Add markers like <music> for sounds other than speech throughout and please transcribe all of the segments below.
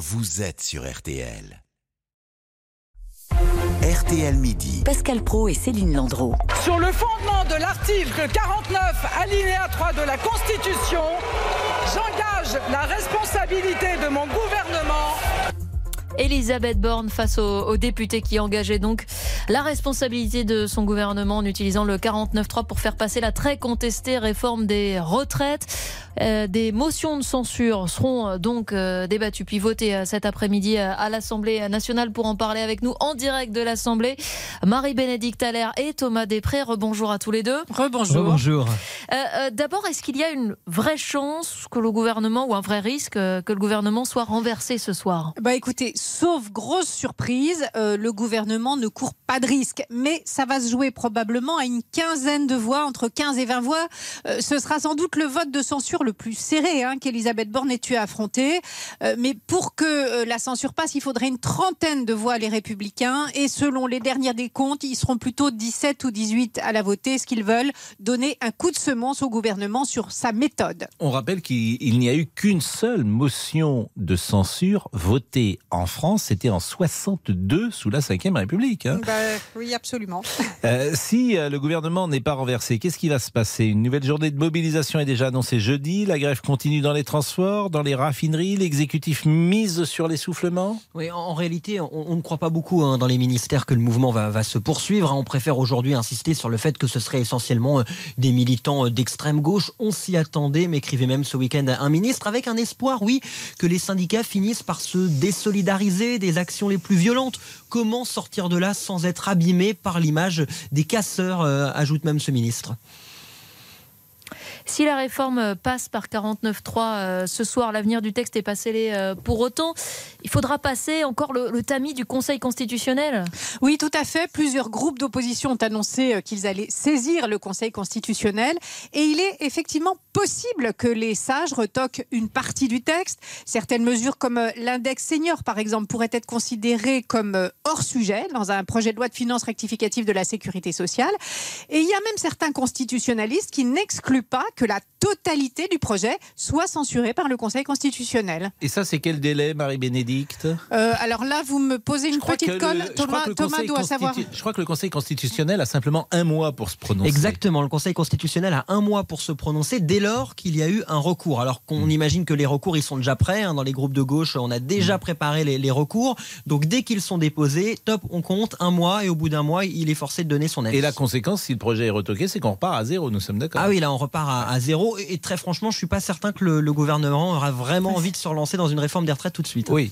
vous êtes sur RTL. RTL Midi. Pascal Pro et Céline Landreau. Sur le fondement de l'article 49, alinéa 3 de la Constitution, j'engage la responsabilité de mon gouvernement Elisabeth Borne face aux, députés qui engageaient donc la responsabilité de son gouvernement en utilisant le 49.3 pour faire passer la très contestée réforme des retraites. Euh, des motions de censure seront euh, donc euh, débattues puis votées cet après-midi à l'Assemblée nationale pour en parler avec nous en direct de l'Assemblée. Marie-Bénédicte Allaire et Thomas Després, rebonjour à tous les deux. Rebonjour. Rebonjour. D'abord, est-ce qu'il y a une vraie chance que le gouvernement, ou un vrai risque, que le gouvernement soit renversé ce soir? Bah écoutez, sauf grosse surprise, le gouvernement ne court pas de risque. Mais ça va se jouer probablement à une quinzaine de voix, entre 15 et 20 voix. ce sera sans doute le vote de censure le plus serré hein, qu'Elisabeth Borne ait eu à affronter. Euh, mais pour que euh, la censure passe, il faudrait une trentaine de voix les Républicains. Et selon les derniers décomptes, ils seront plutôt 17 ou 18 à la voter, ce qu'ils veulent donner un coup de semence au gouvernement sur sa méthode. On rappelle qu'il n'y a eu qu'une seule motion de censure votée en France. C'était en 62 sous la Ve République. Hein. Bah, oui, absolument. <laughs> Euh, si le gouvernement n'est pas renversé, qu'est-ce qui va se passer? Une nouvelle journée de mobilisation est déjà annoncée jeudi la grève continue dans les transports, dans les raffineries, l'exécutif mise sur l'essoufflement? Oui, en, réalité, on, ne croit pas beaucoup hein, dans les ministères que le mouvement va, se poursuivre. On préfère aujourd'hui insister sur le fait que ce serait essentiellement euh, des militants euh, d'extrême gauche. On s'y attendait, m'écrivait même ce week-end un ministre, avec un espoir, oui, que les syndicats finissent par se désolidariser des actions les plus violentes. Comment sortir de là sans être abîmé par l'image des casseurs, euh, ajoute même ce ministre. Si la réforme passe par 49.3 euh, ce soir, l'avenir du texte est pas scellé euh, pour autant. Il faudra passer encore le, tamis du Conseil constitutionnel. Oui, tout à fait. Plusieurs groupes d'opposition ont annoncé euh, qu'ils allaient saisir le Conseil constitutionnel. Et il est effectivement possible que les sages retoquent une partie du texte. Certaines mesures comme l'index senior, par exemple, pourraient être considérées comme hors sujet dans un projet de loi de finances rectificative de la sécurité sociale. Et il y a même certains constitutionnalistes qui n'excluent pas que la totalité du projet soit censurée par le Conseil constitutionnel. Et ça, c'est quel délai, Marie-Bénédicte? Euh, Alors là, vous me posez une petite colle. Thomas, doit savoir. Je crois que le Conseil constitutionnel a simplement un mois pour se prononcer. Exactement, le Conseil constitutionnel a un mois pour se prononcer dès lors qu'il y a eu un recours. Alors qu'on hmm. imagine que les recours, ils sont déjà prêts. Hein, dans les groupes de gauche, on a déjà hmm. préparé les, les recours. Donc dès qu'ils sont déposés, top, on compte un mois et au bout d'un mois, il est forcé de donner son avis. Et la conséquence, si le projet est retoqué, c'est qu'on repart à zéro, nous sommes d'accord Ah oui, là, on repart à, à zéro. Et, très franchement, je suis pas certain que le, le gouvernement aura vraiment envie de se relancer dans une réforme des retraites tout de suite. Oui.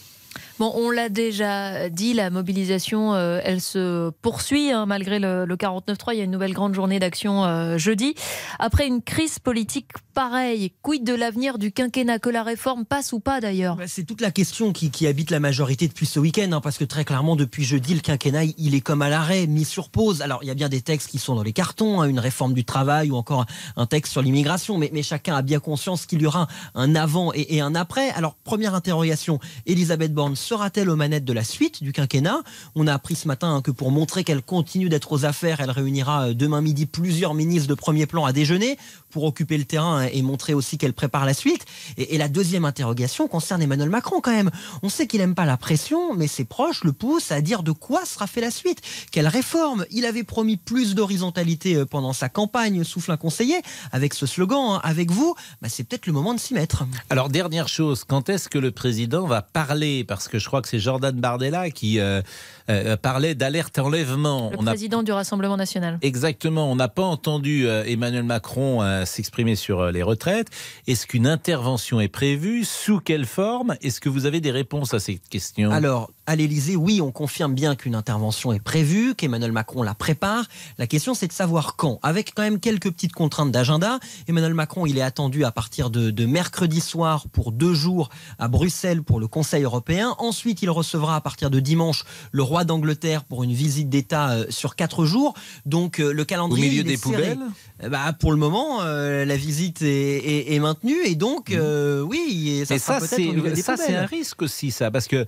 Bon, on l'a déjà dit, la mobilisation, euh, elle se poursuit hein, malgré le, le 49-3. Il y a une nouvelle grande journée d'action euh, jeudi. Après une crise politique pareille, quid de l'avenir du quinquennat Que la réforme passe ou pas d'ailleurs? Bah, C'est toute la question qui, habite la majorité depuis ce week-end, hein, parce que très clairement, depuis jeudi, le quinquennat, il est comme à l'arrêt, mis sur pause. Alors, il y a bien des textes qui sont dans les cartons, hein, une réforme du travail ou encore un texte sur l'immigration, mais, chacun a bien conscience qu'il y aura un avant et, et un après. Alors, première interrogation, Elisabeth Borne sera-t-elle aux manettes de la suite du quinquennat? On a appris ce matin que pour montrer qu'elle continue d'être aux affaires, elle réunira euh, demain midi plusieurs ministres de premier plan à déjeuner pour occuper le terrain et montrer aussi qu'elle prépare la suite. Et, la deuxième interrogation concerne Emmanuel Macron quand même. On sait qu'il n'aime pas la pression, mais ses proches le poussent à dire de quoi sera fait la suite. Quelle réforme Il avait promis plus d'horizontalité euh, pendant sa campagne, souffle un conseiller, avec ce slogan, hein, avec vous, bah, c'est peut-être le moment de s'y mettre. Alors dernière chose, quand est-ce que le président va parler? Parce que je crois que c'est Jordan Bardella qui euh, euh, parlait d'alerte enlèvement. Le président du Rassemblement national. Exactement. On n'a pas entendu euh, Emmanuel Macron s'exprimer sur les retraites. Est-ce qu'une intervention est prévue? Sous quelle forme? Est-ce que vous avez des réponses à ces questions Alors, à l'Élysée, oui, on confirme bien qu'une intervention est prévue, qu'Emmanuel Macron la prépare. La question, c'est de savoir quand. Avec quand même quelques petites contraintes d'agenda. Emmanuel Macron, il est attendu à partir de, de mercredi soir pour deux jours à Bruxelles pour le Conseil européen. Ensuite, il recevra à partir de dimanche le roi d'Angleterre pour une visite d'État euh, sur quatre jours. Donc euh, le calendrier. Au milieu des poubelles eh bah, Pour le moment, euh, la visite est, est, maintenue et donc, oui, ça, ça c'est un risque aussi, ça, parce que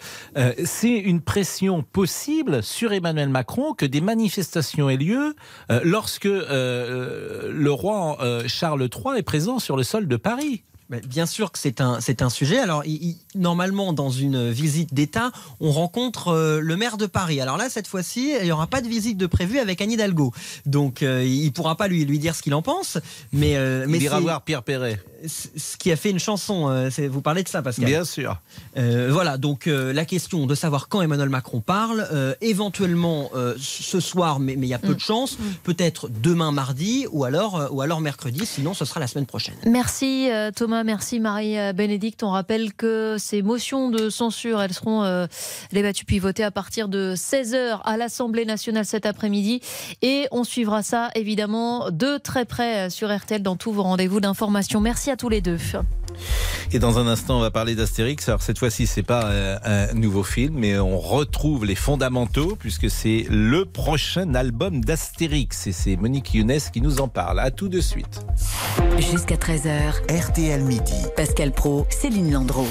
une pression possible sur Emmanuel Macron que des manifestations aient lieu lorsque le roi Charles III est présent sur le sol de Paris. Bien sûr que c'est un, c'est un sujet. Alors, normalement, dans une visite d'État, on rencontre euh, le maire de Paris. Alors là, cette fois-ci, il n'y aura pas de visite de prévu avec Anne Hidalgo. Donc, euh, il ne pourra pas lui, lui dire ce qu'il en pense. Mais, euh, il ira voir Pierre Perret. Ce qui a fait une chanson. vous parlez de ça, Pascal Bien sûr. voilà, donc la question de savoir quand Emmanuel Macron parle, éventuellement ce soir, mais il y a peu de mm. chance, mm. peut-être demain mardi ou alors, ou alors mercredi, sinon ce sera la semaine prochaine. Merci Thomas, merci Marie-Bénédicte. On rappelle que ces motions de censure, elles seront débattues puis votées à partir de 16h à l'Assemblée nationale cet après-midi. Et on suivra ça évidemment de très près sur RTL dans tous vos rendez-vous d'information. Merci à tous les deux. Et dans un instant, on va parler d'Astérix. Alors cette fois-ci, c'est pas euh, un nouveau film, mais on retrouve les fondamentaux puisque c'est le prochain album d'Astérix. Et c'est Monique Younes qui nous en parle. À tout de suite. Jusqu'à 13h, RTL Midi. Pascal Pro, Céline Landreau.